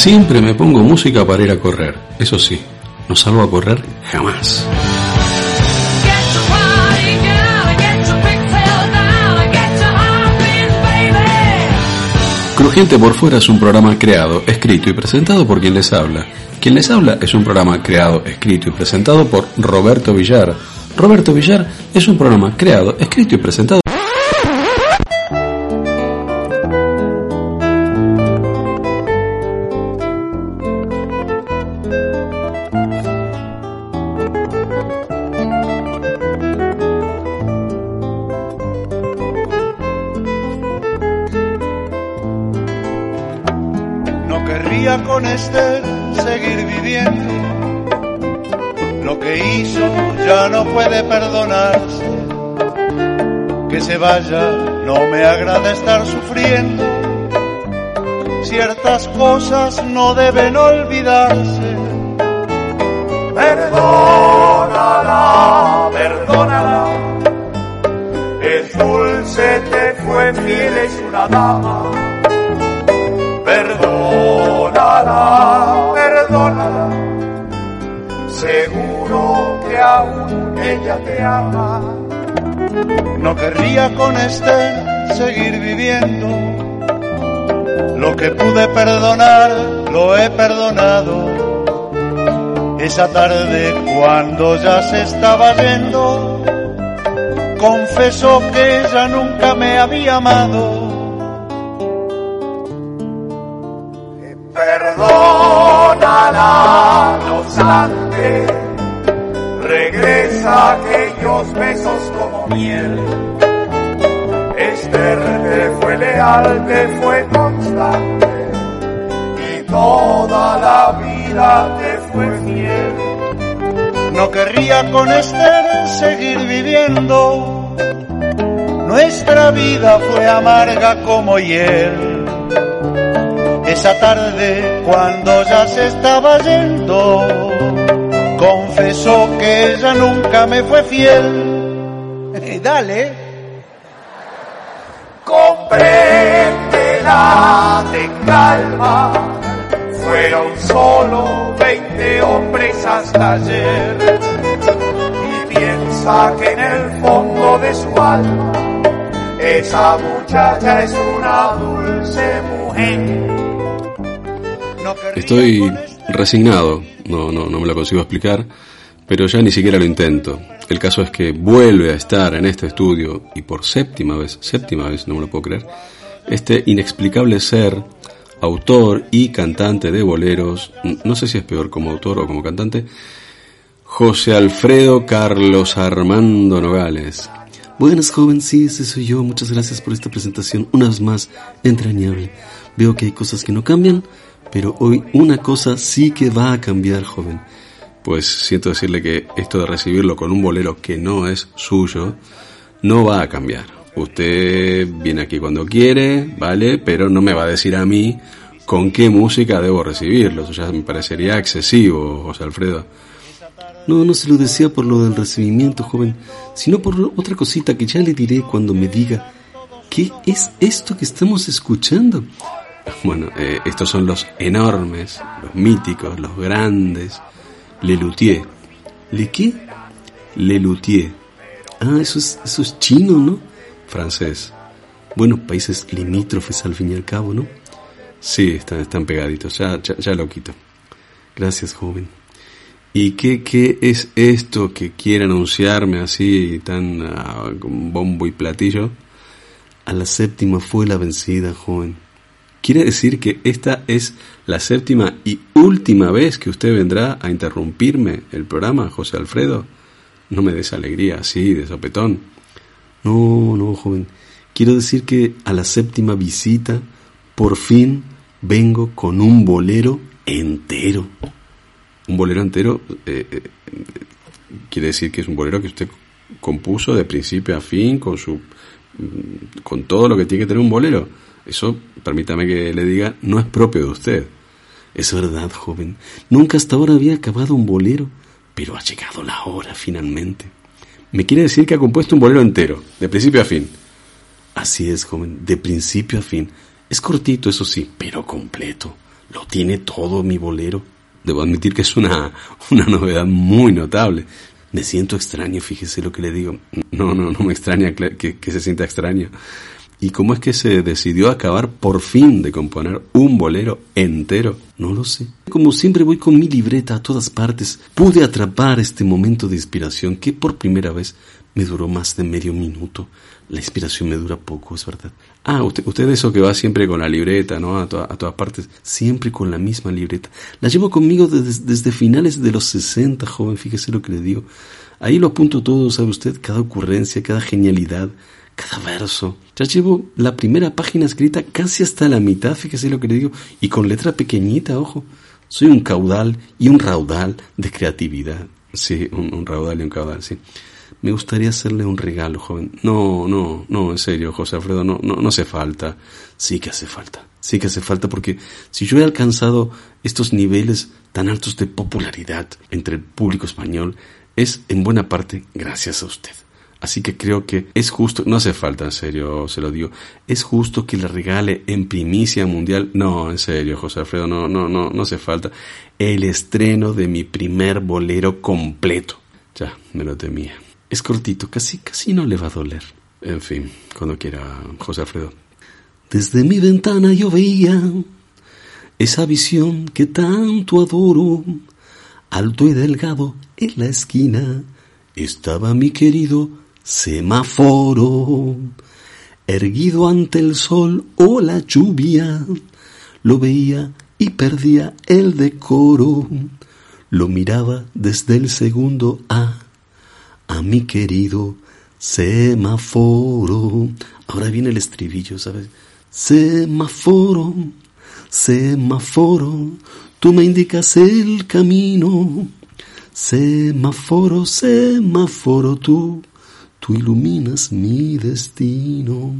Siempre me pongo música para ir a correr. Eso sí, no salgo a correr jamás. Crujiente por fuera es un programa creado, escrito y presentado por quien les habla. Quien les habla es un programa creado, escrito y presentado por Roberto Villar. Roberto Villar es un programa creado, escrito y presentado Ciertas cosas no deben olvidarse. Perdónala, perdónala. Es dulce, te fue fiel, es una dama. Perdónala, perdónala. Seguro que aún ella te ama no querría con Esther seguir viviendo. Lo que pude perdonar, lo he perdonado. Esa tarde cuando ya se estaba yendo, confesó que ella nunca me había amado. Perdónala, no obstante, regresa aquellos besos miel. Esther te fue leal, te fue constante y toda la vida te fue fiel. No querría con Esther seguir viviendo. Nuestra vida fue amarga como hiel. Esa tarde cuando ya se estaba yendo, confesó que ella nunca me fue fiel dale. Compréndela, de calma. Fueron solo 20 hombres hasta ayer. Y piensa que en el fondo de su alma, esa muchacha es una dulce mujer. Estoy resignado, no, no, no me lo consigo explicar, pero ya ni siquiera lo intento. El caso es que vuelve a estar en este estudio, y por séptima vez, séptima vez, no me lo puedo creer, este inexplicable ser, autor y cantante de boleros, no sé si es peor como autor o como cantante, José Alfredo Carlos Armando Nogales. Buenas joven, sí, ese soy yo. Muchas gracias por esta presentación, una vez más entrañable. Veo que hay cosas que no cambian, pero hoy una cosa sí que va a cambiar, joven pues siento decirle que esto de recibirlo con un bolero que no es suyo, no va a cambiar. Usted viene aquí cuando quiere, ¿vale? Pero no me va a decir a mí con qué música debo recibirlo. Eso ya me parecería excesivo, José Alfredo. No, no se lo decía por lo del recibimiento, joven, sino por otra cosita que ya le diré cuando me diga, ¿qué es esto que estamos escuchando? Bueno, eh, estos son los enormes, los míticos, los grandes, Lelutier. ¿Le qué? Lelutier. Ah, eso es, eso es chino, ¿no? Francés. Bueno, países limítrofes al fin y al cabo, ¿no? Sí, están, están pegaditos. Ya, ya, lo quito. Gracias, joven. ¿Y qué, qué es esto que quiere anunciarme así, tan ah, con bombo y platillo? A la séptima fue la vencida, joven. Quiere decir que esta es la séptima y última vez que usted vendrá a interrumpirme el programa, José Alfredo. No me des alegría así, de sopetón. No, no, joven. Quiero decir que a la séptima visita, por fin vengo con un bolero entero. Un bolero entero eh, eh, quiere decir que es un bolero que usted compuso de principio a fin, con su, con todo lo que tiene que tener un bolero eso, permítame que le diga, no es propio de usted. Es verdad, joven. Nunca hasta ahora había acabado un bolero, pero ha llegado la hora finalmente. Me quiere decir que ha compuesto un bolero entero, de principio a fin. Así es, joven, de principio a fin. Es cortito, eso sí, pero completo. lo tiene todo mi bolero. Debo admitir que es una, una novedad muy notable. Me siento extraño, fíjese lo que le digo. No, no, no me extraña que, que se sienta extraño. ¿Y cómo es que se decidió acabar por fin de componer un bolero entero? No lo sé. Como siempre voy con mi libreta a todas partes, pude atrapar este momento de inspiración que por primera vez me duró más de medio minuto. La inspiración me dura poco, es verdad. Ah, usted, eso que va siempre con la libreta, ¿no? A, a todas partes, siempre con la misma libreta. La llevo conmigo desde, desde finales de los 60, joven, fíjese lo que le digo. Ahí lo apunto todo, ¿sabe usted? Cada ocurrencia, cada genialidad, cada verso. Ya llevo la primera página escrita casi hasta la mitad, fíjese lo que le digo, y con letra pequeñita, ojo. Soy un caudal y un raudal de creatividad. Sí, un, raudal y un caudal, sí. Me gustaría hacerle un regalo, joven. No, no, no, en serio, José Alfredo, no, no, no hace falta. Sí que hace falta. Sí que hace falta porque si yo he alcanzado estos niveles tan altos de popularidad entre el público español, es en buena parte gracias a usted. Así que creo que es justo, no hace falta, en serio, se lo digo, es justo que le regale en primicia mundial, no, en serio, José Alfredo, no, no, no, no hace falta, el estreno de mi primer bolero completo. Ya, me lo temía. Es cortito, casi, casi no le va a doler. En fin, cuando quiera, José Alfredo. Desde mi ventana yo veía esa visión que tanto adoro, alto y delgado en la esquina estaba mi querido semáforo, erguido ante el sol o la lluvia, lo veía y perdía el decoro, lo miraba desde el segundo A, a mi querido semáforo. Ahora viene el estribillo, ¿sabes? Semáforo, semáforo, tú me indicas el camino. Semáforo, semáforo, tú tú iluminas mi destino.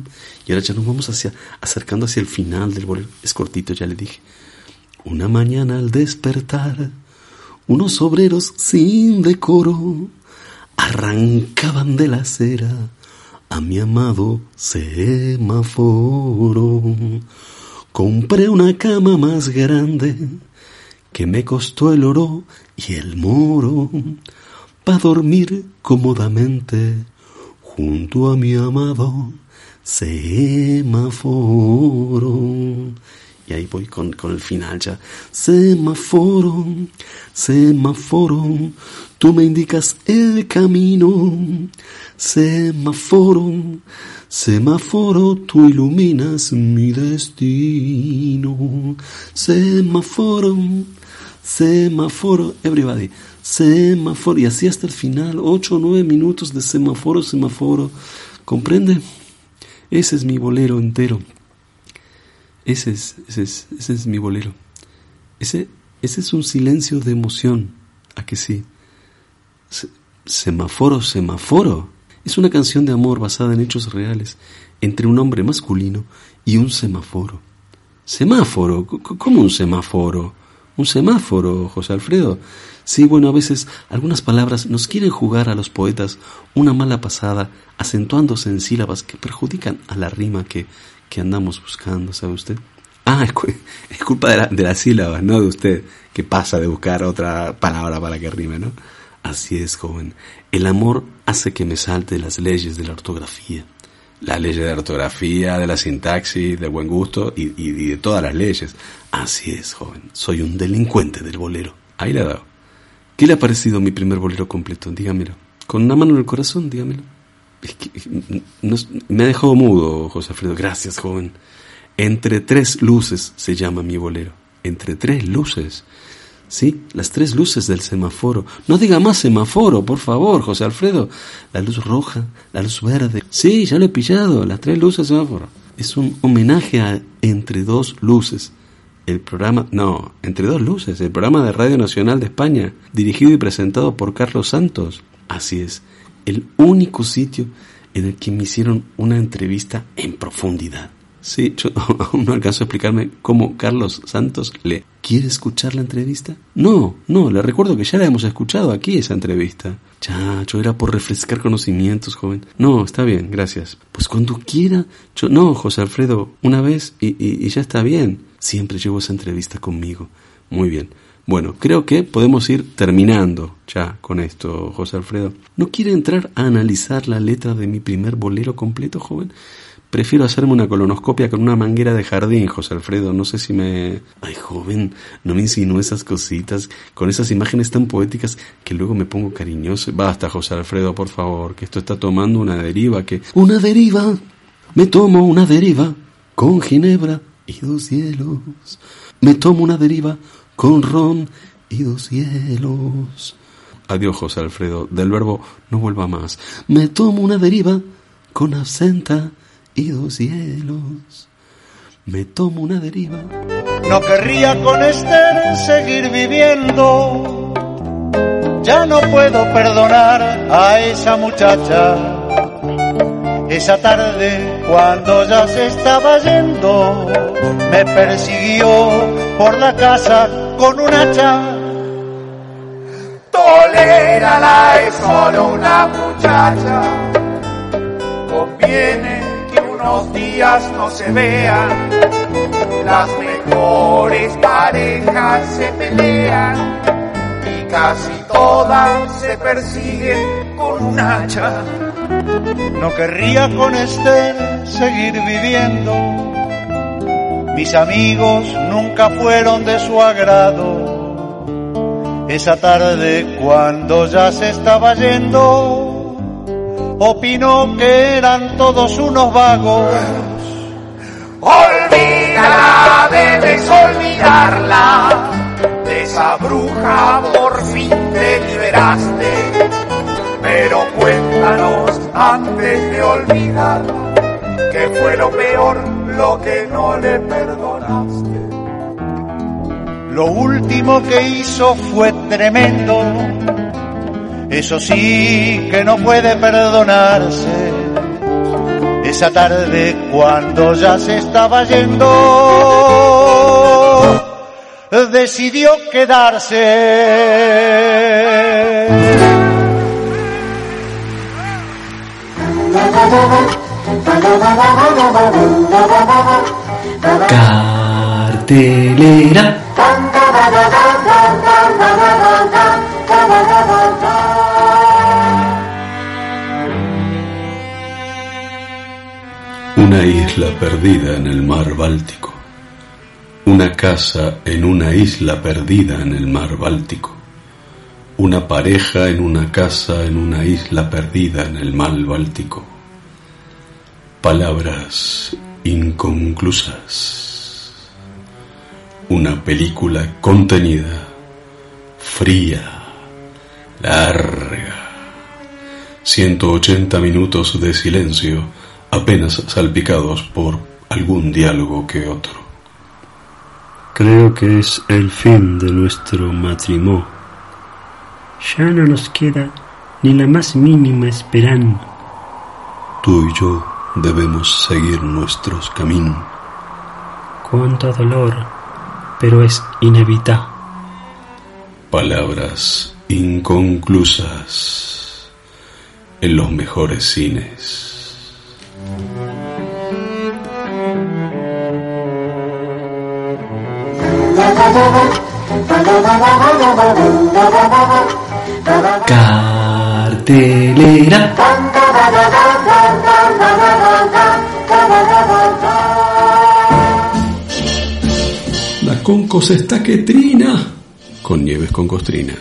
Y ahora ya nos vamos hacia, acercando hacia el final del bolero. Es cortito, ya le dije. Una mañana al despertar, unos obreros sin decoro arrancaban de la acera a mi amado semáforo. Compré una cama más grande que me costó el oro y el moro para dormir cómodamente junto a mi amado semáforo. Y ahí voy con, con, el final ya. Semáforo, semáforo, tú me indicas el camino. Semáforo, semáforo, tú iluminas mi destino. Semáforo, semáforo, everybody semáforo, y así hasta el final, ocho o nueve minutos de semáforo, semáforo, ¿comprende? Ese es mi bolero entero. Ese es, ese es, ese es mi bolero. Ese, ese es un silencio de emoción, ¿a que sí? semáforo, semáforo. Es una canción de amor basada en hechos reales entre un hombre masculino y un semáforo. Semáforo, ¿cómo un semáforo? Un semáforo, José Alfredo. Sí, bueno, a veces algunas palabras nos quieren jugar a los poetas una mala pasada, acentuándose en sílabas que perjudican a la rima que, que andamos buscando, ¿sabe usted? Ah, es, culpa de, la, de las sílabas, no de usted, que pasa de buscar otra palabra para que rime, ¿no? Así es, joven. El amor hace que me salte las leyes de la ortografía. La ley de la ortografía, de la sintaxis, del buen gusto y de todas las leyes. Así es, joven. Soy un delincuente del bolero. Ahí le ha dado. ¿Qué le ha parecido mi primer bolero completo? Dígamelo. Con una mano en el corazón, dígamelo. me ha dejado mudo, José Alfredo. Gracias, joven. Entre tres luces se llama mi bolero. Entre tres luces. Sí, las tres luces del semáforo. No diga más semáforo, por favor, José Alfredo. La luz roja, la luz verde. Sí, ya lo he pillado, las tres luces del semáforo. Es un homenaje a entre dos luces el programa, no, entre dos luces, el programa de Radio Nacional de España, dirigido y presentado por Carlos Santos. Así es, el único sitio en el que me hicieron una entrevista en profundidad. Sí, yo aún no alcanzo a explicarme cómo Carlos Santos le quiere escuchar la entrevista. No, no, le recuerdo que ya la hemos escuchado aquí esa entrevista. Chacho, era por refrescar conocimientos, joven. No, está bien, gracias. Pues cuando quiera. Yo, no, José Alfredo, una vez y, y ya está bien. Siempre llevo esa entrevista conmigo. Muy bien. Bueno, creo que podemos ir terminando ya con esto, José Alfredo. ¿No quiere entrar a analizar la letra de mi primer bolero completo, joven? Prefiero hacerme una colonoscopia con una manguera de jardín, José Alfredo. No sé si me... Ay, joven, no me insinúe esas cositas, con esas imágenes tan poéticas que luego me pongo cariñoso. Basta, José Alfredo, por favor, que esto está tomando una deriva, que... Una deriva. Me tomo una deriva con ginebra y dos hielos. Me tomo una deriva con ron y dos hielos. Adiós, José Alfredo. Del verbo no vuelva más. Me tomo una deriva con absenta y dos cielos. Me tomo una deriva. No querría con Esther seguir viviendo. Ya no puedo perdonar a esa muchacha. Esa tarde, cuando ya se estaba yendo, me persiguió por la casa con un hacha. Tolérala, es solo una muchacha. Conviene unos días no se vean, las mejores parejas se pelean y casi todas se persiguen con un hacha. No querría con Esther seguir viviendo, mis amigos nunca fueron de su agrado. Esa tarde cuando ya se estaba yendo, opinó que eran todos unos vagos. Olvídala, debes olvidarla. De esa bruja por fin te liberaste. Pero cuéntanos antes de olvidarla, que fue lo peor, lo que no le perdonaste. Lo último que hizo fue tremendo eso sí que no puede perdonarse. Esa tarde cuando ya se estaba yendo, decidió quedarse. Cartelera. Una isla perdida en el mar Báltico. Una casa en una isla perdida en el mar Báltico. Una pareja en una casa en una isla perdida en el mar Báltico. Palabras inconclusas. Una película contenida, fría, larga. 180 minutos de silencio apenas salpicados por algún diálogo que otro. Creo que es el fin de nuestro matrimonio. Ya no nos queda ni la más mínima esperanza. Tú y yo debemos seguir nuestros caminos. Cuánto dolor, pero es inevitable. Palabras inconclusas en los mejores cines. Cartelera. La concos está que trina. Con nieves con costrina.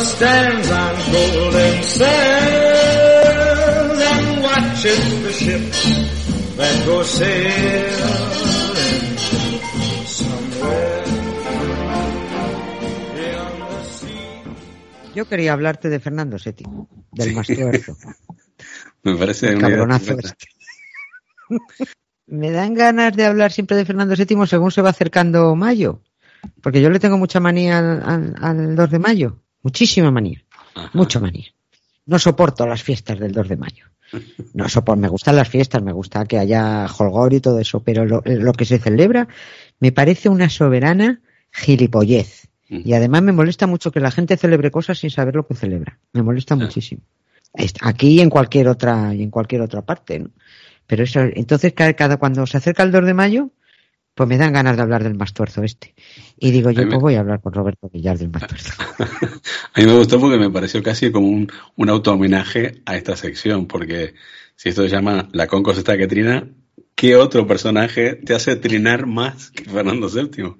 stands on golden sands and watches the ships that go sailing somewhere beyond the sea. Yo quería hablarte de Fernando VII, del más tuerzo. Me parece El cabronazo este. Me dan ganas de hablar siempre de Fernando VII según se va acercando mayo. Porque yo le tengo mucha manía al, al- al 2 de mayo. Muchísima manía. Ajá. Mucha manía. No soporto las fiestas del 2 de mayo. No soporto, me gustan las fiestas, me gusta que haya holgor y todo eso, pero lo, lo que se celebra me parece una soberana gilipollez. Y además me molesta mucho que la gente celebre cosas sin saber lo que celebra. Me molesta muchísimo. Aquí y en cualquier otra, y en cualquier otra parte, ¿no? Pero eso, entonces cada, cada cuando se acerca el 2 de mayo, pues me dan ganas de hablar del mastuerzo este. Y digo, yo pues voy a hablar con Roberto Villar del mastuerzo. a mí me gustó porque me pareció casi como un, un auto homenaje a esta sección, porque si esto se llama La Concos está que trina, ¿qué otro personaje te hace trinar más que Fernando VII?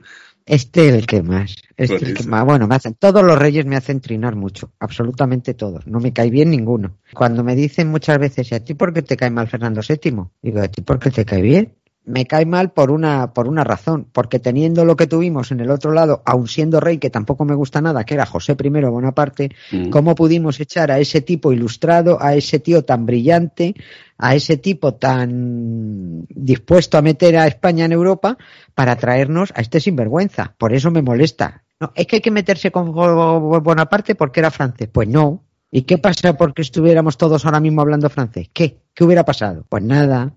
Este es el que más. Este el que más. Bueno, me hacen, todos los reyes me hacen trinar mucho, absolutamente todos. No me cae bien ninguno. Cuando me dicen muchas veces, ¿y a ti por qué te cae mal Fernando VII? Digo, ¿a ti por qué te cae bien? Me cae mal por una, por una razón, porque teniendo lo que tuvimos en el otro lado, aun siendo rey, que tampoco me gusta nada, que era José I Bonaparte, mm. ¿cómo pudimos echar a ese tipo ilustrado, a ese tío tan brillante, a ese tipo tan dispuesto a meter a España en Europa para traernos a este sinvergüenza? Por eso me molesta. No, es que hay que meterse con Bonaparte porque era francés. Pues no. ¿Y qué pasa porque estuviéramos todos ahora mismo hablando francés? ¿Qué? ¿Qué hubiera pasado? Pues nada.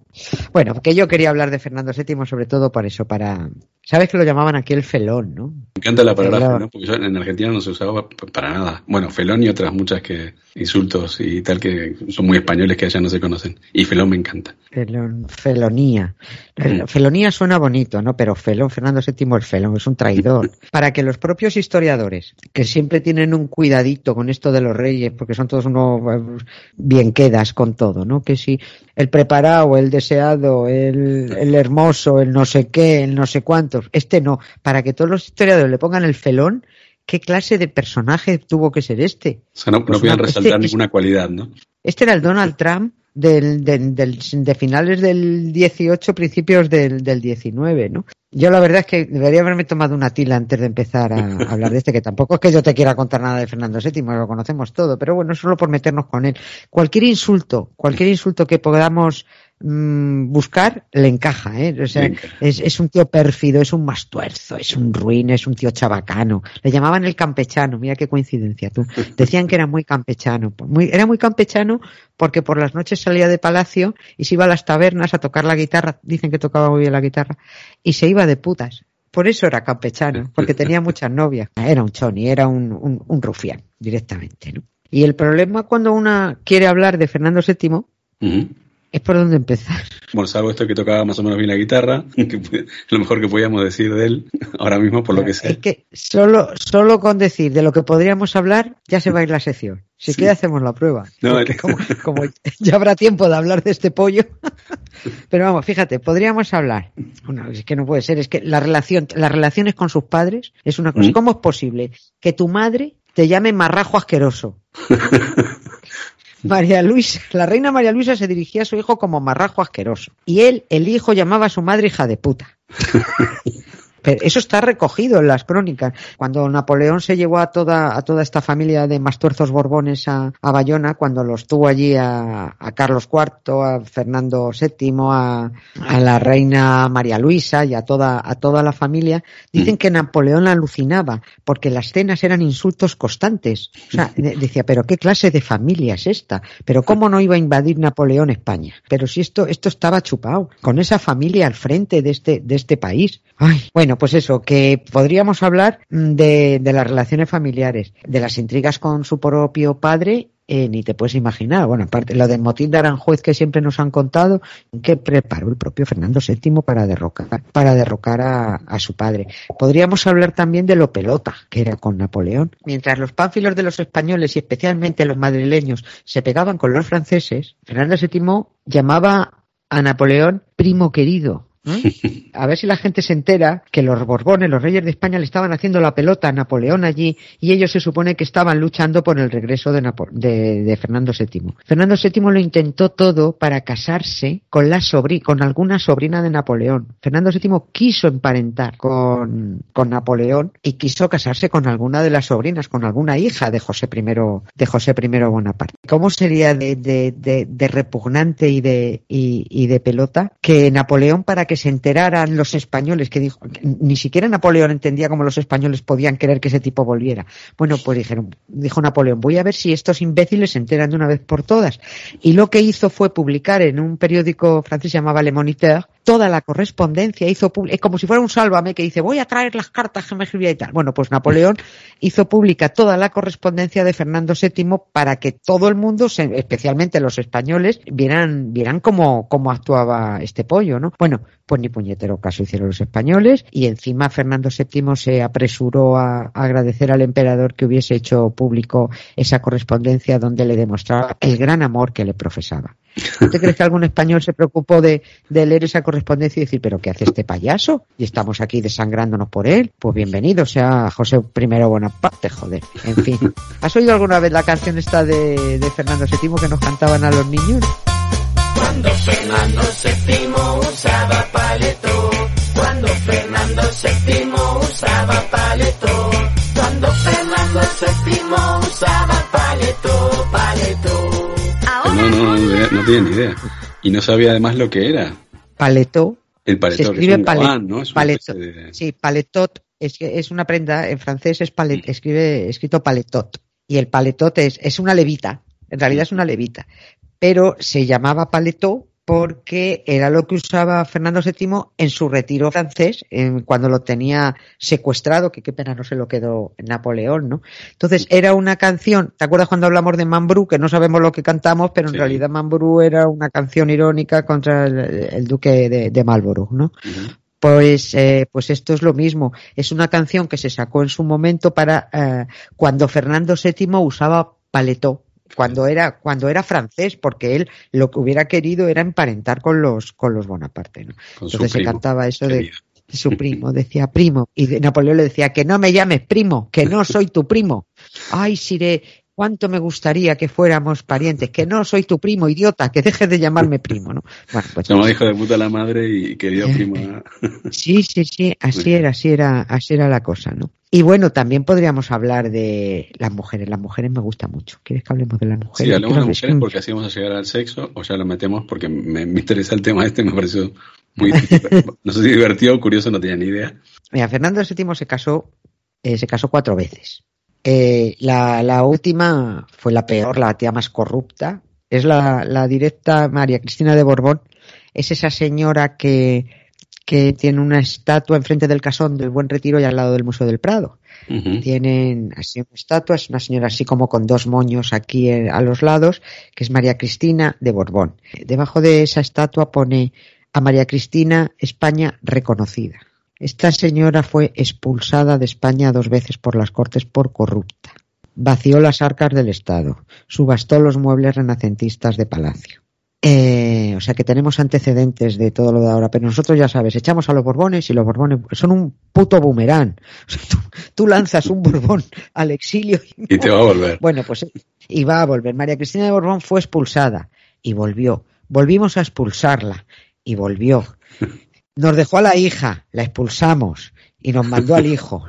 Bueno, porque yo quería hablar de Fernando VII sobre todo por eso, para... ¿Sabes que lo llamaban aquí el felón, no? Me encanta la palabra felón, porque en Argentina no se usaba para nada. Bueno, felón y otras muchas que insultos y tal que son muy españoles que allá no se conocen. Y felón me encanta. Felón, felonía. Mm. Felonía suena bonito, ¿no? Pero felón, Fernando VII el felón, es un traidor. para que los propios historiadores, que siempre tienen un cuidadito con esto de los reyes, porque son todos unos eh, bien quedas con todo, ¿no? Que si el preparado, el deseado, el, el, hermoso, el no sé qué, el no sé cuántos. Este no. Para que todos los historiadores le pongan el felón, ¿qué clase de personaje tuvo que ser este? O sea, no, no pues resaltar este ninguna cualidad, ¿no? Este era el Donald Trump del, del, de finales del 18, principios del, del 19, ¿no? Yo la verdad es que debería haberme tomado una tila antes de empezar a hablar de este, que tampoco es que yo te quiera contar nada de Fernando VII, lo conocemos todo, pero bueno, solo por meternos con él. Cualquier insulto, cualquier insulto que podamos Mm, buscar le encaja, ¿eh? O sea, es, es, un tío pérfido, es un mastuerzo, es un ruin, es un tío chabacano. Le llamaban el campechano, mira qué coincidencia tú. Decían que era muy campechano. Muy, era muy campechano porque por las noches salía de palacio y se iba a las tabernas a tocar la guitarra, dicen que tocaba muy bien la guitarra, y se iba de putas. Por eso era campechano, porque tenía muchas novias. Era un choni, era un, un, rufián, directamente, ¿no? Y el problema cuando una quiere hablar de Fernando VII, es por dónde empezar. Bueno, salvo esto que tocaba más o menos bien la guitarra, que lo mejor que podíamos decir de él ahora mismo, por lo que sé. Es que solo, solo con decir de lo que podríamos hablar, ya se va a ir la sección. Si sí. hacemos la prueba. No, como, ya habrá tiempo de hablar de este pollo. Pero vamos, fíjate, podríamos hablar. Bueno, es que no puede ser, es que la relación, las relaciones con sus padres es una cosa. ¿Mm? ¿Cómo es posible que tu madre te llame marrajo asqueroso? María Luisa, la reina María Luisa se dirigía a su hijo como marrajo asqueroso. Y él, el hijo, llamaba a su madre hija de puta. eso está recogido en las crónicas. Cuando Napoleón se llevó a toda, a toda esta familia de mastuerzos borbones a, Bayona, cuando los tuvo allí a, Carlos IV, a Fernando VII, a, la reina María Luisa y a toda, a toda la familia, dicen mm. que Napoleón alucinaba porque las cenas eran insultos constantes. O sea, decía, pero qué clase de familia es esta? Pero cómo no iba a invadir Napoleón España? Pero si esto, esto estaba chupado, con esa familia al frente de este, de este país. Ay, bueno, pues eso, que podríamos hablar de, de las relaciones familiares, de las intrigas con su propio padre eh, ni te puedes imaginar. Bueno, aparte, lo del motín de Aranjuez que siempre nos han contado, que preparó el propio Fernando VII para derrocar, para derrocar a, a, su padre. Podríamos hablar también de lo pelota, que era con Napoleón. Mientras los pánfilos de los españoles y especialmente los madrileños se pegaban con los franceses, Fernando VII llamaba a Napoleón primo querido A ver si la gente se entera que los Borbones, los reyes de España, le estaban haciendo la pelota a Napoleón allí y ellos se supone que estaban luchando por el regreso de, de, Fernando VII. Fernando VII lo intentó todo para casarse con la con alguna sobrina de Napoleón. Fernando VII quiso emparentar con, con Napoleón y quiso casarse con alguna de las sobrinas, con alguna hija de José I, de José I Bonaparte. ¿Cómo sería de, de, de repugnante y de, y, y de pelota que Napoleón para que se enteraran los españoles, que dijo, ni siquiera Napoleón entendía cómo los españoles podían querer que ese tipo volviera. Bueno, pues dijeron, dijo Napoleón, voy a ver si estos imbéciles se enteran de una vez por todas. Y lo que hizo fue publicar en un periódico francés llamaba Le Moniteur, toda la correspondencia, hizo es como si fuera un sálvame que dice voy a traer las cartas que me escribía y tal. Bueno, pues Napoleón hizo pública toda la correspondencia de Fernando VII para que todo el mundo, especialmente los españoles, vieran, vieran cómo, cómo actuaba este pollo, ¿no? Bueno, pues ni puñetero caso hicieron los españoles y encima Fernando VII se apresuró a, agradecer al emperador que hubiese hecho público esa correspondencia donde le demostraba el gran amor que le profesaba. ¿Usted crees que algún español se preocupó de, leer esa correspondencia y decir, pero qué hace este payaso? Y estamos aquí desangrándonos por él. Pues bienvenido sea José I Bonaparte, joder. En fin. ¿Has oído alguna vez la canción esta de, Fernando VII que nos cantaban a los niños? Cuando Fernando VII usaba paleto, cuando Fernando VII usaba paleto, cuando Fernando VII usaba paleto, paleto. No, no, tenía ni idea. Y no sabía además lo que era. Paleto. El paleto, se escribe es ¿no? Es paleto. Sí, paletot es, es una prenda, en francés es palet, escribe, escrito paletot. Y el paletot es, es una levita, en realidad es una levita, pero se llamaba paletó porque era lo que usaba Fernando VII en su retiro francés, cuando lo tenía secuestrado, que qué pena no se lo quedó Napoleón, ¿no? Entonces era una canción, ¿te acuerdas cuando hablamos de Mambrú, que no sabemos lo que cantamos, pero en realidad Mambrú era una canción irónica contra el, duque de, Marlborough, ¿no? Pues, eh, pues esto es lo mismo. Es una canción que se sacó en su momento para eh, cuando Fernando VII usaba paletó cuando era cuando era francés porque él lo que hubiera querido era emparentar con los con los Bonaparte ¿no? entonces se cantaba eso de su primo decía primo y Napoleón le decía que no me llames primo que no soy tu primo ay Siré cuánto me gustaría que fuéramos parientes, que no soy tu primo, idiota, que dejes de llamarme primo, ¿no? Bueno, pues Como hijo de puta la madre y querido primo. sí, sí, sí, así era, así era, así era la cosa, ¿no? Y bueno, también podríamos hablar de las mujeres. Las mujeres me gustan mucho. ¿Quieres que hablemos de las mujeres? Sí, hablemos de las mujeres porque así vamos a llegar al sexo o ya lo metemos porque me, interesa el tema este, me pareció muy no sé si divertido o curioso, no tenía ni idea. Mira, Fernando VII se casó, eh, se casó cuatro veces. Eh, la, última fue la peor, la tía más corrupta. Es la, la directa María Cristina de Borbón. Es esa señora que que tiene una estatua enfrente del casón del Buen Retiro y al lado del Museo del Prado. Tienen así una estatua, es una señora así como con dos moños aquí eh, a los lados, que es María Cristina de Borbón. Debajo de esa estatua pone a María Cristina España reconocida. Esta señora fue expulsada de España dos veces por las Cortes por corrupta. Vació las arcas del Estado, subastó los muebles renacentistas de palacio eh, o sea que tenemos antecedentes de todo lo de ahora, pero nosotros ya sabes, echamos a los Borbones y los Borbones son un puto boomerang. O sea, tú, lanzas un Borbón al exilio y, te va a volver. Bueno, pues y va a volver. María Cristina de Borbón fue expulsada y volvió. Volvimos a expulsarla y volvió. Nos dejó a la hija, la expulsamos y nos mandó al hijo.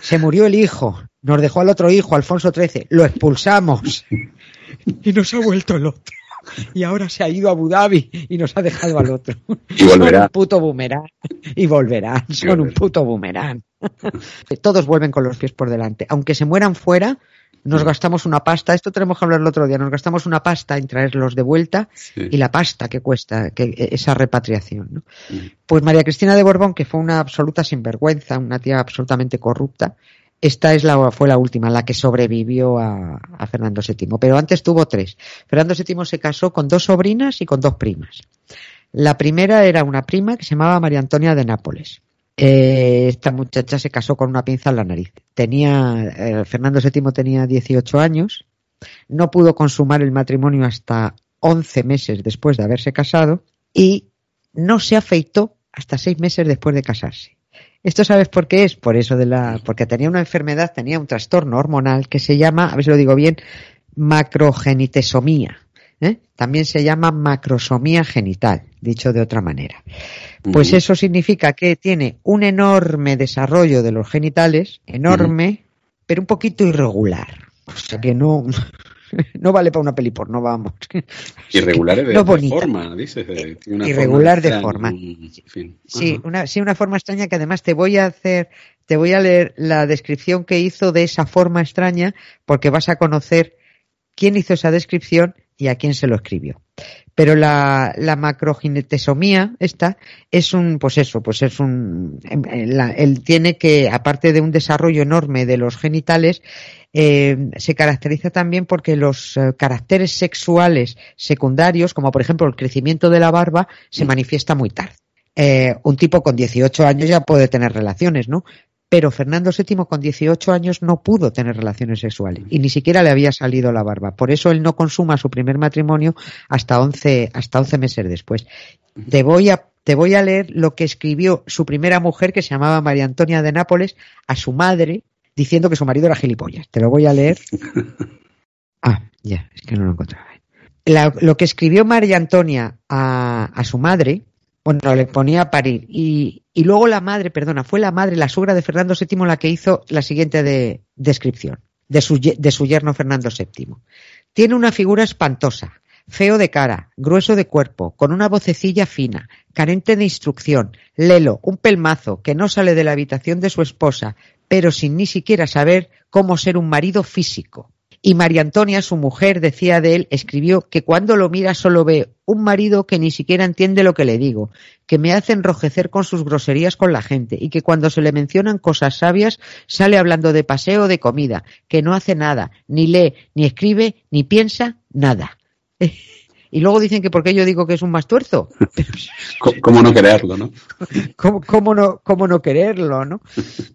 Se murió el hijo, nos dejó al otro hijo, Alfonso XIII, lo expulsamos y nos ha vuelto el otro y ahora se ha ido a Abu Dhabi y nos ha dejado al otro. Y volverá. Son un puto boomerang. Y volverán. Son un puto boomerang. Todos vuelven con los pies por delante. Aunque se mueran fuera, nos gastamos una pasta, esto tenemos que hablar el otro día, nos gastamos una pasta en traerlos de vuelta y la pasta que cuesta que, esa repatriación. Pues María Cristina de Borbón, que fue una absoluta sinvergüenza, una tía absolutamente corrupta, esta es la, fue la última, la que sobrevivió a, Fernando VII. Pero antes tuvo tres. Fernando VII se casó con dos sobrinas y con dos primas. La primera era una prima que se llamaba María Antonia de Nápoles. Eh, esta muchacha se casó con una pinza en la nariz. Tenía, eh, Fernando VII tenía 18 años. No pudo consumar el matrimonio hasta 11 meses después de haberse casado y no se afeitó hasta seis meses después de casarse. ¿Esto sabes por qué es? Por eso de la, porque tenía una enfermedad, tenía un trastorno hormonal que se llama, a ver si lo digo bien, macrogenitesomía. ¿Eh? También se llama macrosomía genital, dicho de otra manera. Pues eso significa que tiene un enorme desarrollo de los genitales, enorme, pero un poquito irregular. O sea que no, no vale para una peli porno, vamos. Irregular de, forma, dices. Irregular de forma. Sí, una, sí, una forma extraña que además te voy a hacer, te voy a leer la descripción que hizo de esa forma extraña porque vas a conocer quién hizo esa descripción y a quién se lo escribió. Pero la, la macroginetesomía, esta, es un, pues eso, pues es un, em, la- él tiene que, aparte de un desarrollo enorme de los genitales, eh, se caracteriza también porque los eh, caracteres sexuales secundarios, como por ejemplo el crecimiento de la barba, se manifiesta muy tarde. Eh, un tipo con 18 años ya puede tener relaciones, ¿no? Pero Fernando VII con 18 años no pudo tener relaciones sexuales y ni siquiera le había salido la barba. Por eso él no consuma su primer matrimonio hasta 11, hasta 11 meses después. Te voy a te voy a leer lo que escribió su primera mujer, que se llamaba María Antonia de Nápoles, a su madre, diciendo que su marido era gilipollas. Te lo voy a leer. Ah, ya, es que no lo encontraba. La- lo que escribió María Antonia a, a su madre, bueno, le ponía a parir. Y, y luego la madre, perdona, fue la madre, la suegra de Fernando VII, la que hizo la siguiente de- descripción de su, de su yerno Fernando VII. Tiene una figura espantosa, feo de cara, grueso de cuerpo, con una vocecilla fina, carente de instrucción, lelo, un pelmazo, que no sale de la habitación de su esposa, pero sin ni siquiera saber cómo ser un marido físico. Y María Antonia, su mujer, decía de él, escribió que cuando lo mira solo ve un marido que ni siquiera entiende lo que le digo, que me hace enrojecer con sus groserías con la gente y que cuando se le mencionan cosas sabias sale hablando de paseo o de comida, que no hace nada, ni lee, ni escribe, ni piensa nada. Y luego dicen que porque yo digo que es un mastuerzo. ¿Cómo, cómo no quererlo, no? ¿Cómo, cómo no, cómo no quererlo, no?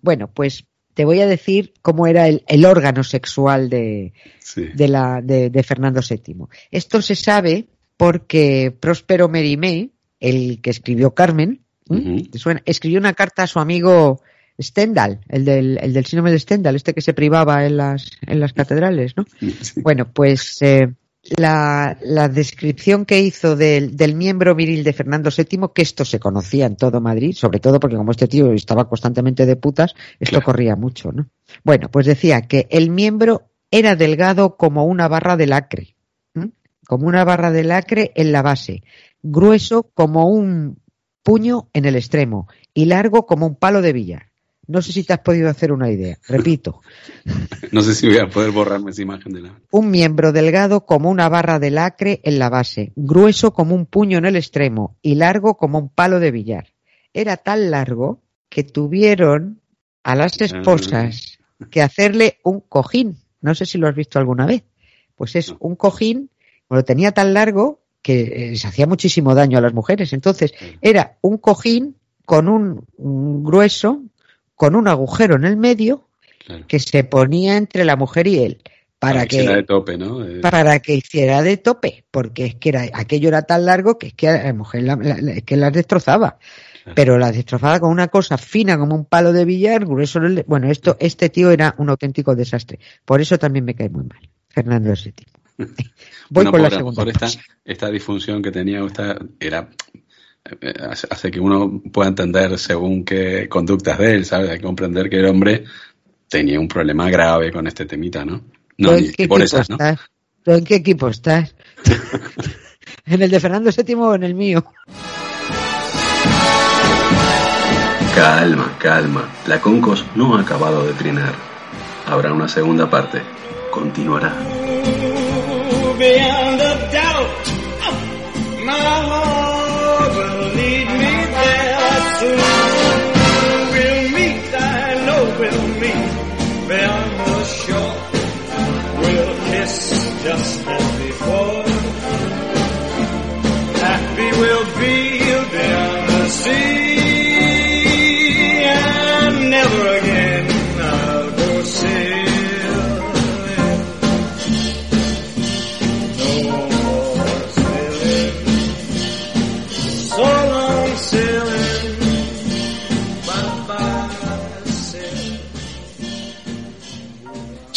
Bueno, pues te voy a decir cómo era el, el órgano sexual de, Sí. de, la, de, de Fernando VII. Esto se sabe porque Próspero Merimé, el que escribió Carmen, ¿m? Ujú. ¿Te suena? escribió una carta a su amigo Stendhal, el del, el del síndrome de Stendhal, este que se privaba en las, en las catedrales, ¿no? Sí. Bueno, pues eh, la, la descripción que hizo del, del miembro viril de Fernando VII, que esto se conocía en todo Madrid, sobre todo porque como este tío estaba constantemente de putas, esto Claro. corría mucho, ¿no? Bueno, pues decía que el miembro era delgado como una barra de lacre, como una barra de lacre en la base, grueso como un puño en el extremo y largo como un palo de billar. No sé si te has podido hacer una idea. Repito, No sé si voy a poder borrarme esa imagen de la. un miembro delgado como una barra de lacre en la base, grueso como un puño en el extremo y largo como un palo de billar. Era tan largo que tuvieron a las esposas que hacerle un cojín. No sé si lo has visto alguna vez. Pues es un cojín, lo tenía tan largo que eh, les hacía muchísimo daño a las mujeres. Entonces, era un cojín con un, un grueso, con un agujero en el medio Claro. que se ponía entre la mujer y él para que era de tope, ¿no? Eh, para que hiciera de tope porque es que era aquello era tan largo que es que a la mujer la, la- la- es que las destrozaba Claro. pero las destrozaba con una cosa fina como un palo de billar grueso bueno esto este tío era un auténtico desastre por eso también me cae muy mal Fernando VII voy bueno, con la por- segunda por esta, esta disfunción que tenía, esta era hace, que uno pueda entender según qué conductas de él, ¿sabes? Hay que comprender que el hombre tenía un problema grave con este temita, ¿no? No, ¿Tú ni en qué por equipo esas, ¿no? en qué equipo estás? ¿En el de Fernando VII o en el mío? Calma, calma. La Concos no ha acabado de trinar. Habrá una segunda parte. Continuará.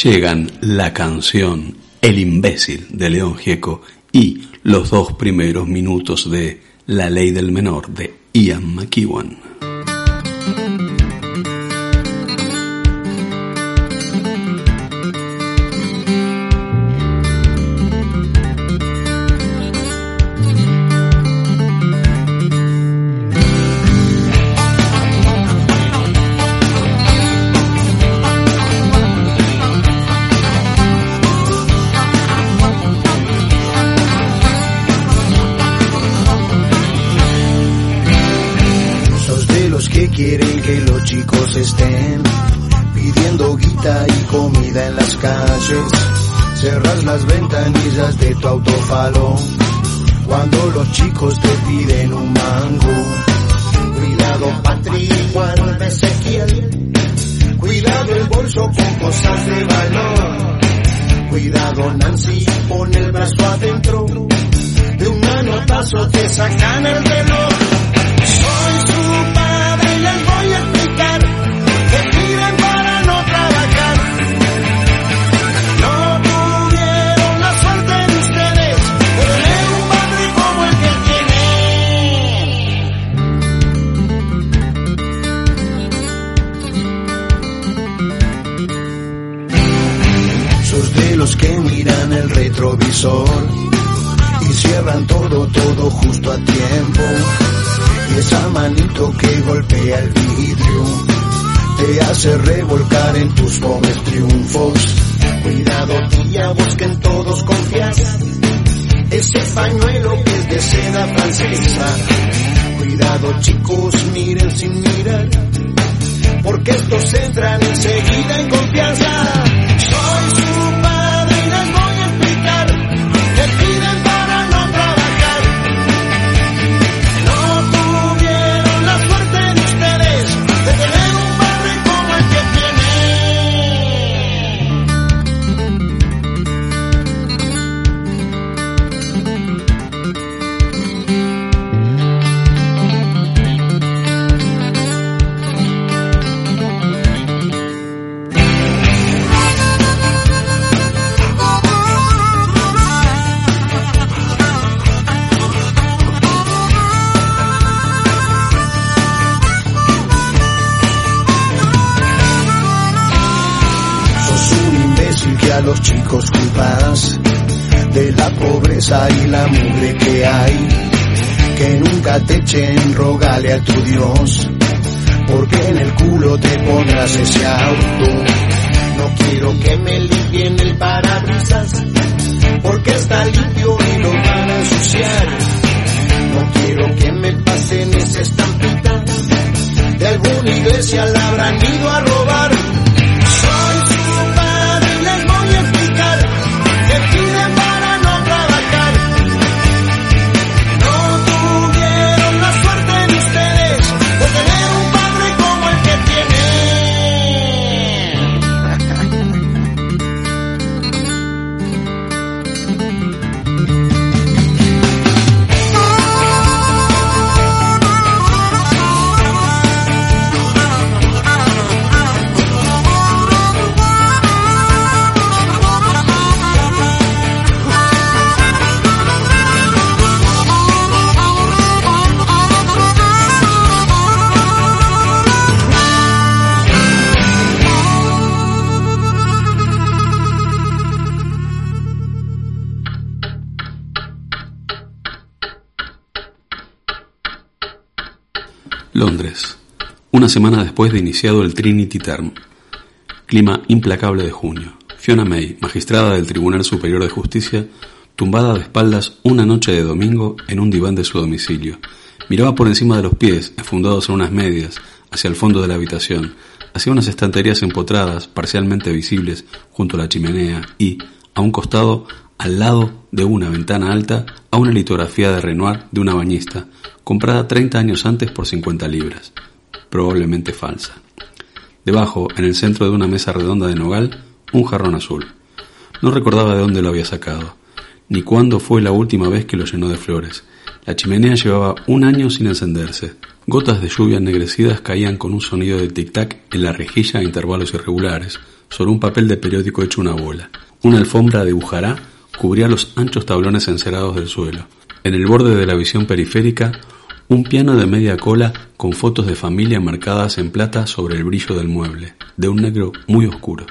Llegan la canción El imbécil de León Gieco y los dos primeros minutos de La ley del menor de Ian McEwan. Las ventanillas de tu autofalo cuando los chicos te piden un mango. Cuidado Patri, Juan Ezequiel. Cuidado el bolso con cosas de valor. Cuidado Nancy, pon el brazo adentro. De un manotazo te sacan el reloj. Retrovisor y cierran todo, todo justo a tiempo. Y esa manito que golpea el vidrio te hace revolcar en tus pobres triunfos. Cuidado tía, vos que en todos confías. Ese pañuelo que es de seda francesa. Cuidado chicos, miren sin mirar. Porque estos entran enseguida en confianza. Te echen, rogale a tu Dios, porque en el culo te pondrás ese auto. No quiero que me limpien el parabrisas, porque está limpio y lo van a ensuciar. No quiero que me pasen esa estampita, de alguna iglesia la habrán ido a robar. Semana después de iniciado el Trinity Term. Clima implacable de junio. Fiona May, magistrada del Tribunal Superior de Justicia, tumbada de espaldas una noche de domingo en un diván de su domicilio. Miraba por encima de los pies, enfundados en unas medias, hacia el fondo de la habitación, hacia unas estanterías empotradas, parcialmente visibles, junto a la chimenea y, a un costado, al lado de una ventana alta, a una litografía de Renoir de una bañista, comprada 30 años antes por 50 libras, probablemente falsa. Debajo, en el centro de una mesa redonda de nogal, un jarrón azul. No recordaba de dónde lo había sacado, ni cuándo fue la última vez que lo llenó de flores. La chimenea llevaba un año sin encenderse. Gotas de lluvia ennegrecidas caían con un sonido de tic-tac en la rejilla a intervalos irregulares, sobre un papel de periódico hecho una bola. Una alfombra de bujará cubría los anchos tablones encerados del suelo. En el borde de la visión periférica, un piano de media cola con fotos de familia marcadas en plata sobre el brillo del mueble, de un negro muy oscuro.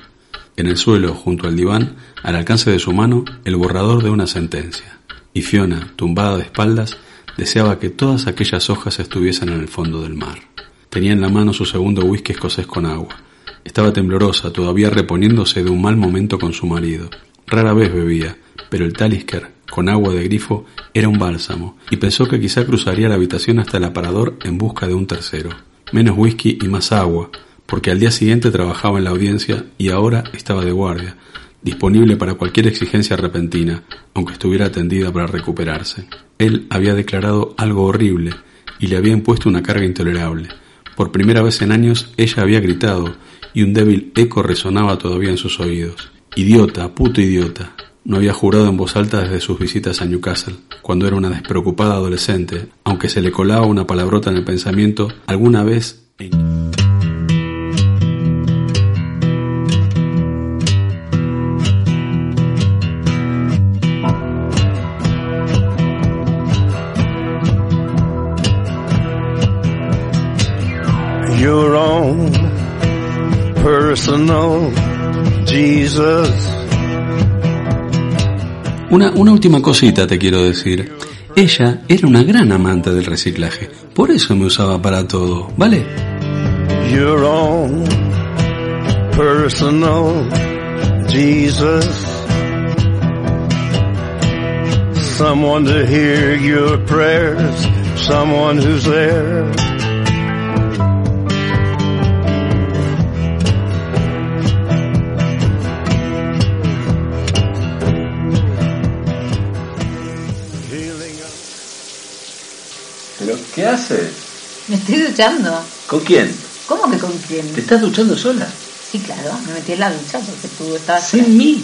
En el suelo, junto al diván, al alcance de su mano, el borrador de una sentencia. Y Fiona, tumbada de espaldas, deseaba que todas aquellas hojas estuviesen en el fondo del mar. Tenía en la mano su segundo whisky escocés con agua. Estaba temblorosa, todavía reponiéndose de un mal momento con su marido. Rara vez bebía, pero el Talisker, con agua de grifo, era un bálsamo, y pensó que quizá cruzaría la habitación hasta el aparador en busca de un tercero. menos whisky y más agua, porque al día siguiente trabajaba en la audiencia y ahora estaba de guardia, disponible para cualquier exigencia repentina, aunque estuviera atendida para recuperarse. Él había declarado algo horrible y le había impuesto una carga intolerable. Por primera vez en años ella había gritado y un débil eco resonaba todavía en sus oídos. Idiota, puto idiota. No había jurado en voz alta desde sus visitas a Newcastle, cuando era una despreocupada adolescente, aunque se le colaba una palabrota en el pensamiento alguna vez your personal. Una, una última cosita te quiero decir. Ella era una gran amante del reciclaje, por eso me usaba para todo, ¿vale? Your own personal Jesus. Someone to hear your prayers, someone who's there. Qué haces? Me estoy duchando. ¿Con quién? ¿Cómo que con quién? ¿Te estás duchando sola? Sí, claro, me metí en la ducha porque tú estabas... ¿Sin mí?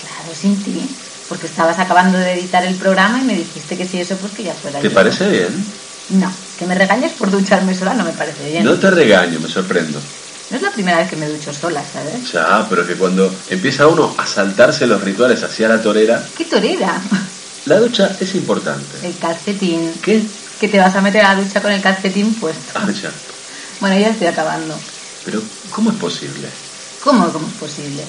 Claro, sin ti. Porque estabas acabando de editar el programa y me dijiste que si eso, pues que ya fuera ¿Te yo. parece bien? No, que me regañes por ducharme sola no me parece bien. No te regaño, me sorprendo. No es la primera vez que me ducho sola, ¿sabes? Ya, pero que cuando empieza uno a saltarse los rituales hacia la torera, ¡Qué torera! la ducha es importante. El calcetín. ¿Qué? Que te vas a meter a la ducha con el calcetín puesto. Ah, ya. Bueno, ya estoy acabando. Pero, ¿cómo es posible? ¿Cómo? ¿Cómo es posible?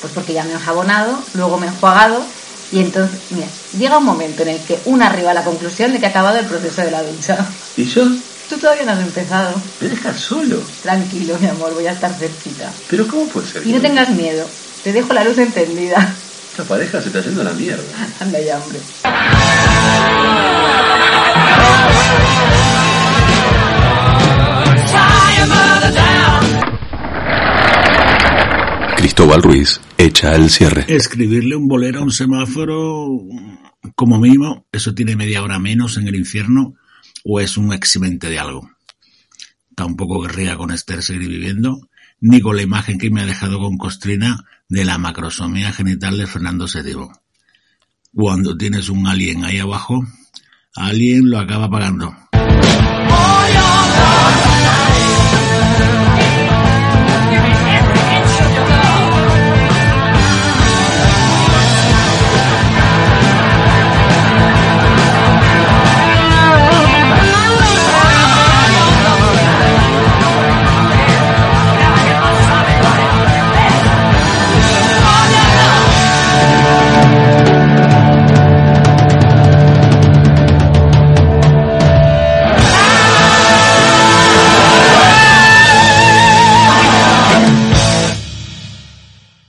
Pues porque ya me he enjabonado, luego me he enjuagado y entonces, mira, llega un momento en el que uno arriba a la conclusión de que ha acabado el proceso de la ducha. ¿Y yo? Tú todavía no has empezado. ¿Me dejas solo? Tranquilo, mi amor, voy a estar cerquita. ¿Pero cómo puede ser? Y no tengas miedo, te dejo la luz encendida. Esta pareja se está yendo a la mierda. Anda ya, hombre. Cristóbal Ruiz echa el cierre. Escribirle un bolero a un semáforo, como mínimo, eso tiene media hora menos en el infierno, o es un eximente de algo. Tampoco querría con Esther seguir viviendo, ni con la imagen que me ha dejado con Costrina de la macrosomía genital de Fernando VII. Cuando tienes un alien ahí abajo, alguien lo acaba pagando.